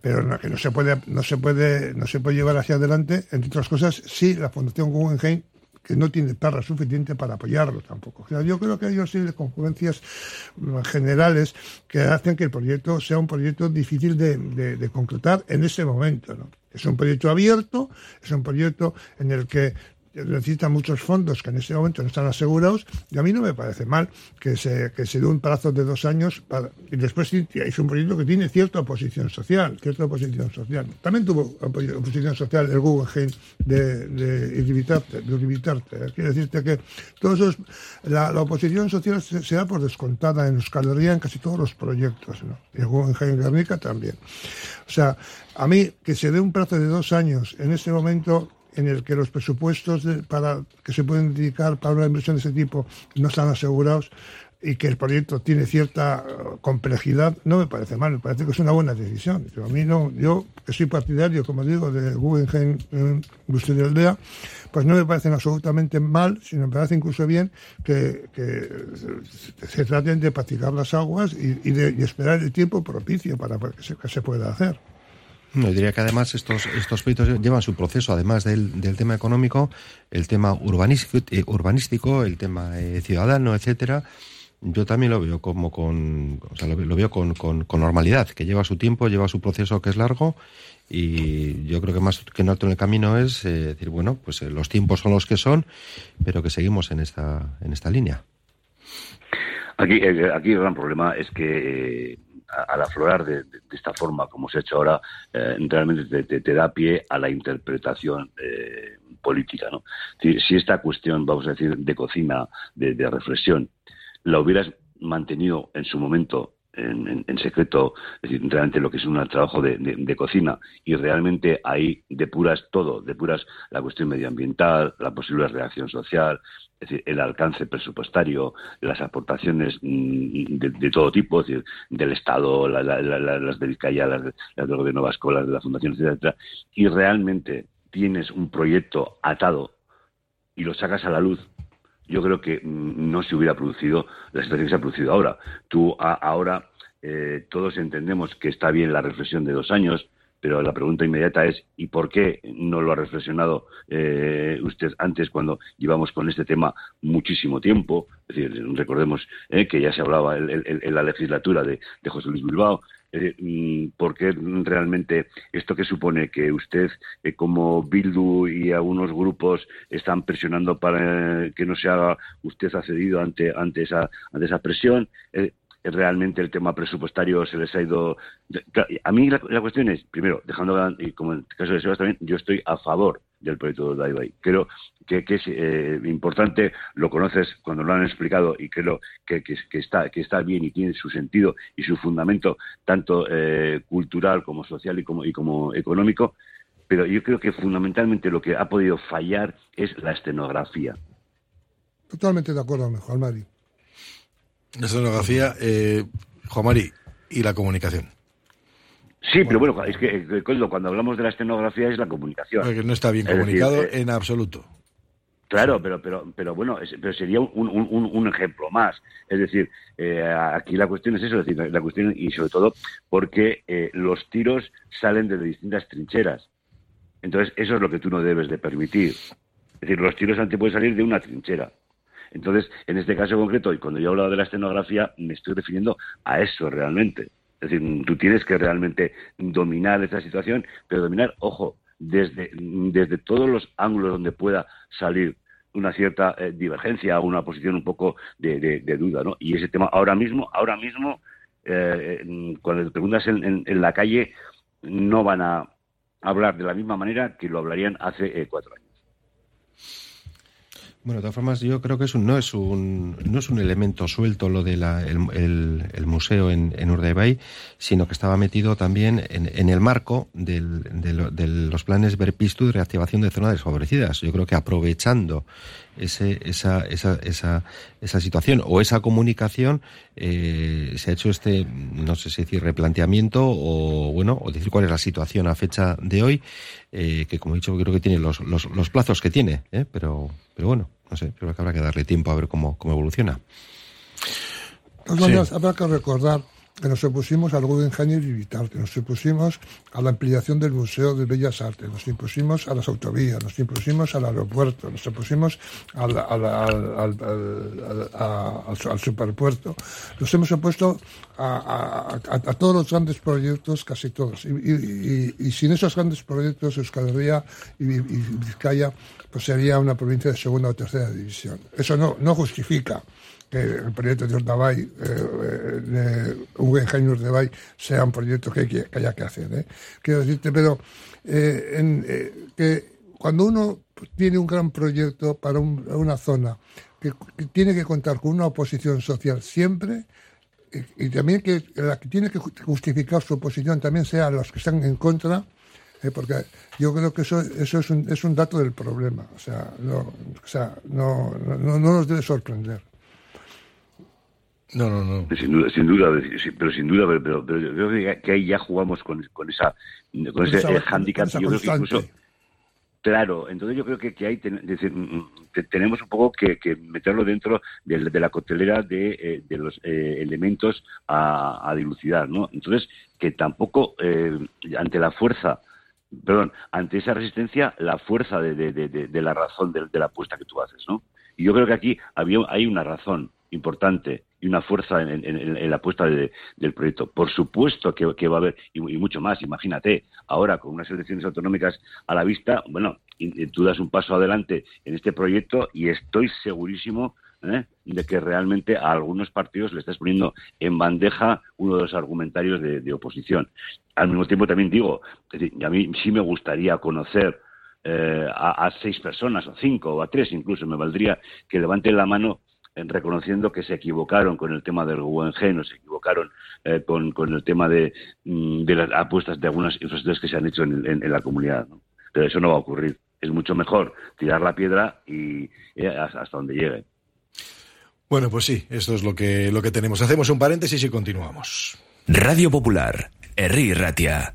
D: pero que no se puede, no se puede, no se puede llevar hacia adelante, entre otras cosas, si la Fundación Guggenheim que no tiene perra suficiente para apoyarlo tampoco. yo creo que hay una serie de concurrencias mm, generales que hacen que el proyecto sea un proyecto difícil de, de concretar en ese momento. ¿no? Es un proyecto abierto, es un proyecto en el que necesitan muchos fondos que en este momento no están asegurados y a mí no me parece mal que se, que se dé un plazo de dos años para, y después es un proyecto que tiene cierta oposición social, cierta oposición social. También tuvo oposición social el Guggenheim de, de. Quiere decirte que todos la, oposición social se, da por descontada en Euskal Herria en casi todos los proyectos, ¿no? El Guggenheim Guernica también. O sea, a mí que se dé un plazo de dos años en este momento en el que los presupuestos para que se pueden dedicar para una inversión de ese tipo no están asegurados y que el proyecto tiene cierta uh, complejidad, no me parece mal, me parece que es una buena decisión. Yo, a mí no, yo que soy partidario, como digo, de Guggenheim Industria de Aldea, pues no me parece absolutamente mal, sino me parece incluso bien que, se traten de practicar las aguas y, de, esperar el tiempo propicio para que se pueda hacer.
C: No, diría que además estos, estos proyectos llevan su proceso, además del, del tema económico, el tema urbanístico, eh, urbanístico el tema eh, ciudadano, etcétera. Yo también lo veo como con, o sea, lo, veo con, con, normalidad, que lleva su tiempo, lleva su proceso que es largo y yo creo que más que no en el camino es eh, decir, bueno, pues los tiempos son los que son, pero que seguimos en esta, en esta línea.
B: Aquí, aquí el gran problema es que al aflorar de, esta forma, como se ha hecho ahora, eh, realmente te, da pie a la interpretación eh, política. ¿no? Si, esta cuestión, vamos a decir, de cocina, de, reflexión, la hubieras mantenido en su momento en, secreto, es decir, realmente lo que es un trabajo de, cocina y realmente ahí depuras todo, depuras la cuestión medioambiental, la posible reacción social, el alcance presupuestario, las aportaciones mm, de, todo tipo, es decir, del Estado, las de Vizcaya, las, de, las del Gobierno Vasco, las de la Fundación, etcétera, y realmente tienes un proyecto atado y lo sacas a la luz yo creo que mm, no se hubiera producido la situación que se ha producido ahora. Tú ahora eh, todos entendemos que está bien la reflexión de dos años, pero la pregunta inmediata es ¿y por qué no lo ha reflexionado eh, usted antes cuando llevamos con este tema muchísimo tiempo? Es decir, recordemos eh, que ya se hablaba en, la legislatura de, José Luis Bilbao. Mm, ¿Por qué realmente esto que supone que usted, eh, como Bildu y algunos grupos, están presionando para que no se haga, usted ha cedido ante, ante, esa, ante esa presión? realmente el tema presupuestario se les ha ido. A mí la, cuestión es, primero, dejando, y como en el caso de Sebas también, yo estoy a favor del proyecto de Daibai. Creo que, es eh, importante, lo conoces cuando lo han explicado y creo que, que, está, que está bien y tiene su sentido y su fundamento, tanto eh, cultural como social y como, y como económico. Pero yo creo que fundamentalmente lo que ha podido fallar es la escenografía.
D: Totalmente de acuerdo, mejor Mari.
A: La escenografía, eh, Juan Mari, y la comunicación.
B: Sí, pero bueno, es que eh, cuando hablamos de la escenografía es la comunicación.
A: Porque no está bien comunicado eh, en absoluto.
B: Claro, pero, pero, pero bueno, pero sería un, ejemplo más. Es decir, aquí la cuestión es eso, es decir, la cuestión, y sobre todo porque los tiros salen de distintas trincheras. Entonces, eso es lo que tú no debes de permitir. Es decir, los tiros antes pueden salir de una trinchera. Entonces, en este caso concreto, y cuando yo hablado de la escenografía, me estoy refiriendo a eso realmente. Es decir, tú tienes que realmente dominar esta situación, pero dominar, ojo, desde, desde todos los ángulos donde pueda salir una cierta eh, divergencia o una posición un poco de, duda, ¿no? Y ese tema ahora mismo, ahora mismo, eh, cuando te preguntas en, la calle, no van a hablar de la misma manera que lo hablarían hace eh, cuatro años.
C: Bueno, de todas formas, yo creo que no, es un, no es un elemento suelto lo del de el, museo en, en sino que estaba metido también en, el marco de, los planes Berpistu de reactivación de zonas desfavorecidas. Yo creo que aprovechando ese, esa, esa, esa, esa situación o esa comunicación, eh, se ha hecho este, no sé si decir replanteamiento o, bueno, o decir cuál es la situación a fecha de hoy, eh, que como he dicho, creo que tiene los, los, los plazos que tiene, ¿eh? pero, pero bueno. No sé, creo que habrá que darle tiempo a ver cómo, cómo evoluciona.
D: habrá que recordar que nos opusimos al Guggenheim Militar, que nos opusimos a la ampliación del Museo de Bellas Artes, nos impusimos a las autovías, nos impusimos al aeropuerto, nos opusimos al, al, al, superpuerto, nos hemos opuesto a, todos los grandes proyectos, casi todos. Y, sin esos grandes proyectos, Euskal Herria y, y Vizcaya pues sería una provincia de segunda o tercera división. Eso no, no justifica que el proyecto de Urdabay, eh, eh, de Guggenheim Urdabay, sea un proyecto que, que, haya que hacer. ¿eh? Quiero decirte, pero en, que cuando uno tiene un gran proyecto para una zona que, tiene que contar con una oposición social siempre, y, también que la que tiene que justificar su oposición también sea los que están en contra, porque yo creo que eso, eso es, un, es un dato del problema. O sea, no, o no, no, no nos debe sorprender.
A: No, no, no.
B: Sin duda, sin duda pero sin duda, pero, pero, yo creo que ahí ya jugamos con, con esa con ese eh, handicap. Yo creo que incluso, claro, entonces yo creo que, que decir, mm, mm, tenemos un poco que, que meterlo dentro de, de la coctelera de, eh, de los eh, elementos a, a, dilucidar, ¿no? Entonces, que tampoco ante la fuerza perdón, ante esa resistencia, la fuerza de, de, de, de la razón de, la apuesta que tú haces, ¿no? Y yo creo que aquí había, hay una razón importante y una fuerza en, la apuesta del proyecto. Por supuesto que, va a haber, y, mucho más, imagínate, ahora con unas elecciones autonómicas a la vista, bueno, tú das un paso adelante en este proyecto y estoy segurísimo ¿eh? de que realmente a algunos partidos le estás poniendo en bandeja uno de los argumentarios de, oposición. Al mismo tiempo también digo, a mí sí me gustaría conocer eh, a, seis personas, o cinco, o a tres incluso, me valdría que levanten la mano en reconociendo que se equivocaron con el tema del Guggenheim, o se equivocaron eh, con, el tema de, mm, de, las apuestas de algunas infraestructuras que se han hecho en, la comunidad. Pero eso no va a ocurrir. Es mucho mejor tirar la piedra y hasta donde llegue.
A: Bueno, pues sí, esto es lo que, lo que tenemos. Hacemos un paréntesis y continuamos.
E: Radio Popular, Erri Ratia.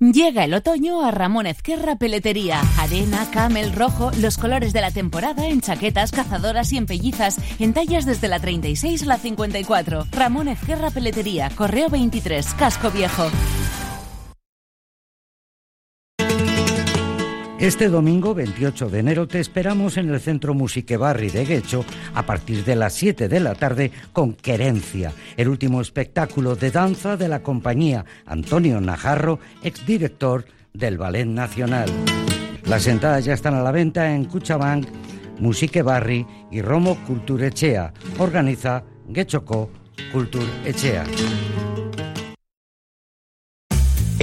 I: Llega el otoño a Ramón Ezquerra Peletería. Arena, camel, rojo, los colores de la temporada en chaquetas, cazadoras y en pellizas, en tallas desde la 36 a la 54. Ramón Ezquerra Peletería, Correo 23, Casco Viejo.
J: Este domingo 28 de enero te esperamos en el Centro Musique Barri de Guecho a partir de las 7 de la tarde con Querencia, el último espectáculo de danza de la compañía Antonio Najarro, exdirector del Ballet Nacional. Las entradas ya están a la venta en Cuchabank, Musique Barri y Romo Culturechea. Organiza Guechoco Culturechea.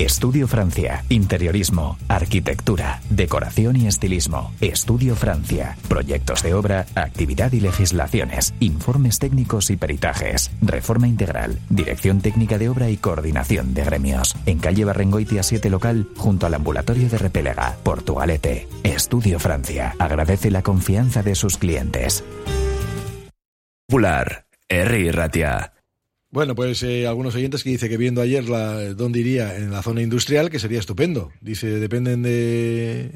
K: Estudio Francia. Interiorismo, arquitectura, decoración y estilismo. Estudio Francia. Proyectos de obra, actividad y legislaciones. Informes técnicos y peritajes. Reforma integral. Dirección técnica de obra y coordinación de gremios. En calle Barrengoitia 7 local, junto al ambulatorio de Repelega, Portugalete. Estudio Francia. Agradece la confianza de sus clientes.
E: Popular. R. Ratia.
A: Bueno, pues eh, algunos oyentes que dice que viendo ayer la, dónde iría en la zona industrial, que sería estupendo. Dice, dependen de,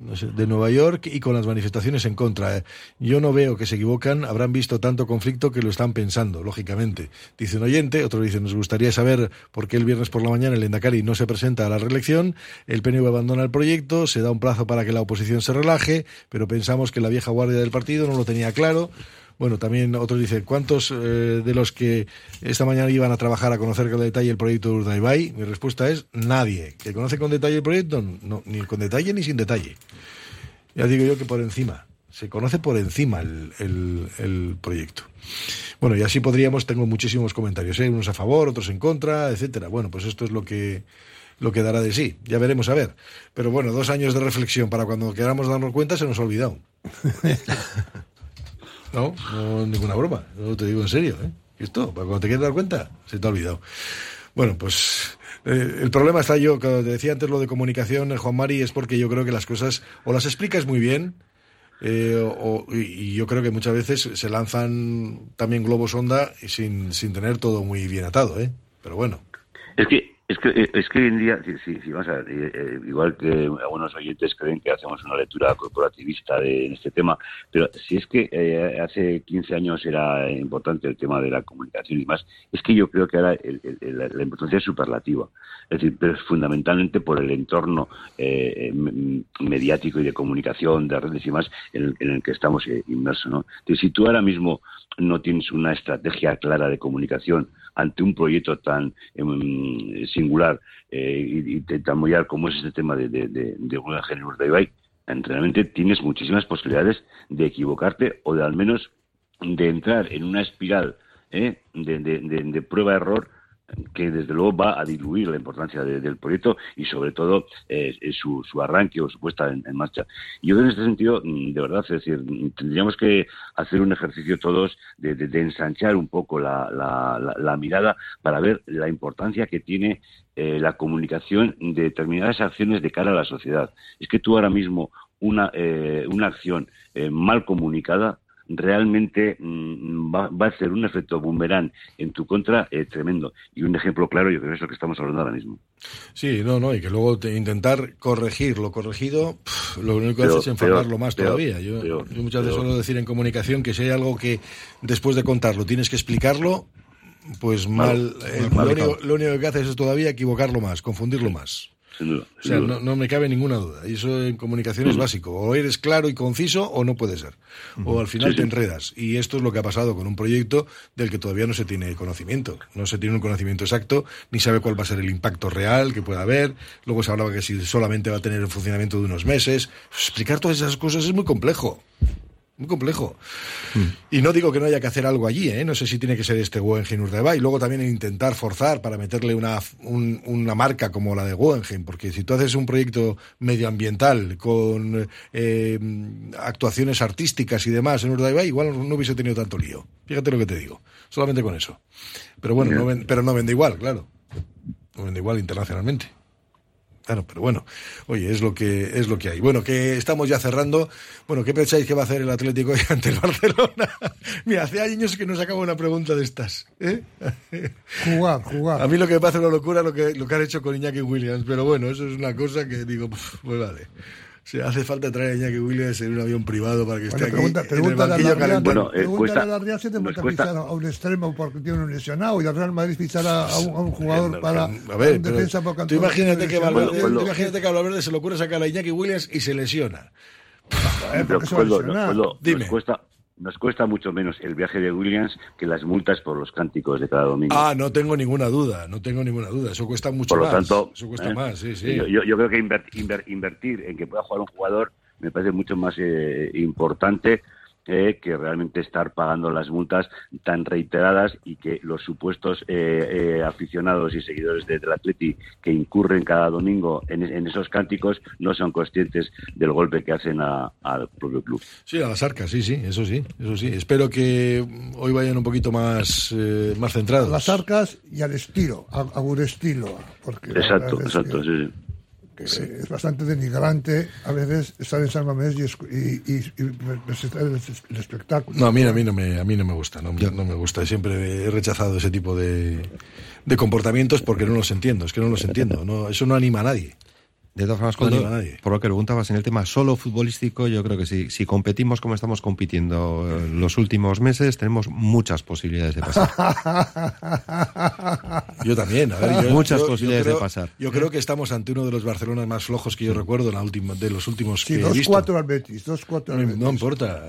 A: no sé, de Nueva York y con las manifestaciones en contra. Yo no veo que se equivocan, habrán visto tanto conflicto que lo están pensando, lógicamente. Dice un oyente, otro dice, nos gustaría saber por qué el viernes por la mañana el Endacari no se presenta a la reelección, el PNV abandona el proyecto, se da un plazo para que la oposición se relaje, pero pensamos que la vieja guardia del partido no lo tenía claro. Bueno, también otros dicen, ¿cuántos eh, de los que esta mañana iban a trabajar a conocer con detalle el proyecto de Urdaibai? Mi respuesta es nadie. ¿Que conoce con detalle el proyecto? No, ni con detalle ni sin detalle. Ya digo yo que por encima. Se conoce por encima el, el, el proyecto. Bueno, y así podríamos, tengo muchísimos comentarios, ¿eh? unos a favor, otros en contra, etcétera. Bueno, pues esto es lo que lo que dará de sí. Ya veremos a ver. Pero bueno, dos años de reflexión para cuando queramos darnos cuenta se nos ha olvidado. No, no ninguna broma. No te digo en serio. ¿eh? Esto, cuando te quieres dar cuenta, se te ha olvidado. Bueno, pues eh, el problema está yo, cuando te decía antes lo de comunicación, eh, Juan Mari, es porque yo creo que las cosas o las explicas muy bien, eh, o, y, yo creo que muchas veces se lanzan también globos sonda sin, sin tener todo muy bien atado, ¿eh? Pero bueno.
B: Es que es que, eh, es que hoy en día, sí, sí, a eh, eh, igual que algunos oyentes creen que hacemos una lectura corporativista de en este tema, pero si es que eh, hace 15 años era importante el tema de la comunicación y más, es que yo creo que ahora el, la, importancia es superlativa. Es decir, pero fundamentalmente por el entorno eh, mediático y de comunicación, de redes y más, en el, en el que estamos inmersos. ¿no? Si tú ahora mismo no tienes una estrategia clara de comunicación ante un proyecto tan eh, singular eh, y, y, tan mollar como es este tema de, de, de, de Guggenheim Urdaibai, realmente tienes muchísimas posibilidades de equivocarte o de al menos de entrar en una espiral ¿eh? de prueba-error que desde luego va a diluir la importancia de- del proyecto y sobre todo eh, eh, su, su arranque o su puesta en, en marcha. Yo en este sentido, mm, de verdad, es decir, mm, tendríamos que hacer un ejercicio todos de, ensanchar un poco la, la- la- la mirada para ver la importancia que tiene eh, la comunicación de determinadas acciones de cara a la sociedad. Es que tú ahora mismo una, eh, una acción eh, mal comunicada realmente mm, va, va a hacer un efecto boomerang en tu contra eh, tremendo. Y un ejemplo claro, yo creo que es lo que estamos hablando ahora mismo.
A: Sí, no, no, y que luego te- intentar corregir lo corregido, lo único que
B: Peor,
A: hace es enfadarlo más todavía. Yo, yo muchas veces suelo decir en comunicación que si hay algo que después de contarlo tienes que explicarlo, pues mal,
B: Mal,
A: eh,
B: mal
A: lo, único, lo único que haces es todavía equivocarlo más, confundirlo más.
B: Sin duda.
A: O sea,
B: duda.
A: no, no me cabe ninguna duda. Y eso en comunicación es básico. O eres claro y conciso o no puede ser. O al final
B: Sí,
A: te
B: sí.
A: enredas. Y esto es lo que ha pasado con un proyecto del que todavía no se tiene conocimiento. No se tiene un conocimiento exacto, ni sabe cuál va a ser el impacto real que pueda haber. Luego se hablaba que si solamente va a tener un funcionamiento de unos meses. Explicar todas esas cosas es muy complejo. Muy complejo. Y no digo que no haya que hacer algo allí, ¿eh? no sé si tiene que ser este Guggenheim Urdaibai. Y luego también intentar forzar para meterle una, un- una marca como la de Guggenheim, porque si tú haces un proyecto medioambiental con eh, actuaciones artísticas y demás en Urdaibai, igual no hubiese tenido tanto lío. Fíjate lo que te digo, solamente con eso. Pero bueno, no ven- pero no vende igual, claro. No vende igual internacionalmente. Claro, pero bueno, oye, es lo que es lo que hay. Bueno, que estamos ya cerrando. Bueno, ¿qué pensáis que va a hacer el Atlético hoy ante el Barcelona? Mira, hace años que no sacaba una pregunta de estas. ¿eh?
D: Jugar, jugar.
A: A mí lo que me parece una locura lo que, lo que han hecho con Iñaki Williams, pero bueno, eso es una cosa que digo, pues vale. Sea, hace falta traer a Iñaki Williams en un avión privado para que esté
D: Bueno,
A: aquí
D: pregunta,
A: en el banquillo calentando.
B: Bueno, eh,
D: pregúntale
B: cuesta-
D: a la Real si te
B: cuesta-
D: fichar a un extremo porque tiene un lesionado y el Real Madrid fichar a, a un, a un jugador para
A: A ver,
D: un
A: pero
D: defensa por
A: tú imagínate que, Valverde,
B: Bueno,
A: imagínate que a Valverde se le ocurre sacar a Iñaki Williams y se lesiona.
B: Pero, Coldo, nos- Coldo,
A: Dime.
B: nos cuesta nos cuesta mucho menos el viaje de Williams que las multas por los cánticos de cada domingo.
A: Ah, no tengo ninguna duda, no tengo ninguna duda. Eso cuesta mucho
B: por lo
A: más.
B: tanto,
A: Eso cuesta
B: ¿eh?
A: más, sí, sí.
B: Yo, creo que inver- inver- invertir en que pueda jugar un jugador me parece mucho más eh, importante eh, que realmente estar pagando las multas tan reiteradas y que los supuestos eh, eh, aficionados y seguidores de- del Atleti que incurren cada domingo en, en esos cánticos no son conscientes del golpe que hacen a- al propio club.
A: Sí, a las arcas, sí, sí, eso sí, eso sí. Espero que hoy vayan un poquito más, eh, más
D: a
A: centrados.
D: las arcas y al estilo, a, a un estilo. Porque
B: Exacto, exacto,
D: que-
B: sí, sí.
D: Que es bastante denigrante a veces estar en San Mamés y, y, y- y presentar el, el espectáculo.
A: No, a mí, a mí no me, a mí no me gusta, no, no me gusta. Siempre he rechazado ese tipo de, de comportamientos porque no los entiendo, es que no los entiendo. No, eso no anima a nadie.
C: De todas formas,
A: No nadie.
C: por lo que preguntabas en el tema solo futbolístico, yo creo que si, si competimos como estamos compitiendo los últimos meses, tenemos muchas posibilidades de pasar.
A: Yo también, a ver, yo-
C: Muchas
A: yo- yo
C: posibilidades
A: creo-
C: de pasar.
A: Yo creo que estamos ante uno de los Barcelonas más flojos que yo recuerdo en la última, de los últimos
D: Sí,
A: que he visto.
D: 2-4 al Betis, 2-4 al
A: No,
D: Betis.
A: no importa,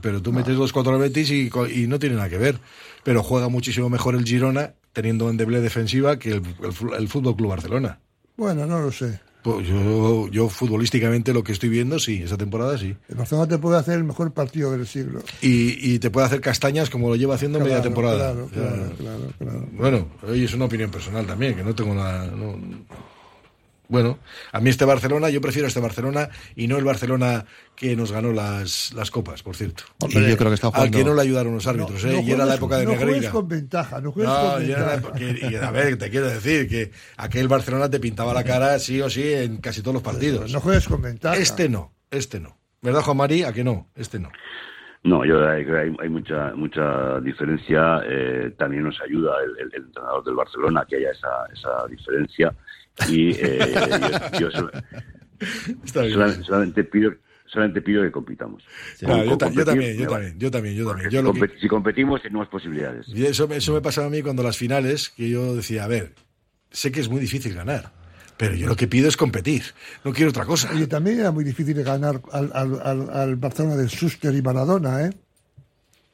A: pero tú metes 2-4 al Betis y, y no tiene nada que ver. Pero juega muchísimo mejor el Girona teniendo endeble defensiva que el, el, el Fútbol Club Barcelona.
D: Bueno, no lo sé.
A: Pues yo, yo futbolísticamente lo que estoy viendo, sí, esa temporada sí.
D: El Barcelona te puede hacer el mejor partido del siglo.
A: Y, y te puede hacer castañas como lo lleva haciendo media
D: Claro,
A: temporada.
D: claro, claro, claro, claro.
A: Bueno, oye, es una opinión personal también, que no tengo nada. no- Bueno, a mí este Barcelona, yo prefiero este Barcelona y no el Barcelona que nos ganó las, las copas, por cierto.
C: Y yo creo que está
A: Al
C: jugando.
A: que no le ayudaron los árbitros, ¿eh?
D: No
A: y era la
D: juegues-
A: época de
D: no juegues
A: Negreira.
D: con ventaja, no juegues
A: No,
D: con
A: la
D: ventaja.
A: época- que- y, a ver, te quiero decir que aquel Barcelona te pintaba la cara sí o sí en casi todos los partidos.
D: No juegues con ventaja.
A: Este no, este no. ¿Verdad, Juan Mari? ¿A que no? Este no.
B: No, yo hay, hay, hay mucha mucha diferencia. eh, también nos ayuda el, el- el entrenador del Barcelona que haya esa, esa diferencia. Y eh, yo, yo sol-
A: Está bien.
B: solamente, solamente pido solamente pido que compitamos.
A: Claro,
B: Con-
A: yo, ta- también, yo también, yo también, yo también.
B: Porque
A: Yo
B: si,
A: lo que-
B: compet- si competimos tenemos posibilidades.
A: Y eso, me- eso me pasaba a mí cuando las finales, que yo decía, a ver, sé que es muy difícil ganar, pero yo lo que pido es competir, no quiero otra cosa.
D: Oye, también era muy difícil ganar al, al, al, al Barcelona de Suster y Maradona, ¿eh?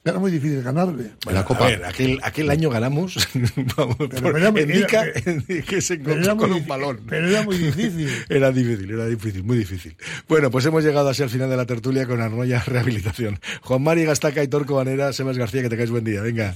D: Era muy difícil ganarle.
A: Bueno,
C: la Copa.
A: a ver, aquel, aquel año ganamos. vamos,
D: Pero era-
A: que se encontró
D: era
A: con un balón.
D: pero era muy difícil.
A: Era difícil, era difícil, muy difícil. Bueno, pues hemos llegado así al final de la tertulia con Arnoya Rehabilitación. Juan Mari Gastaca y Torco Banera, Sebas García, que tengáis buen día. Venga.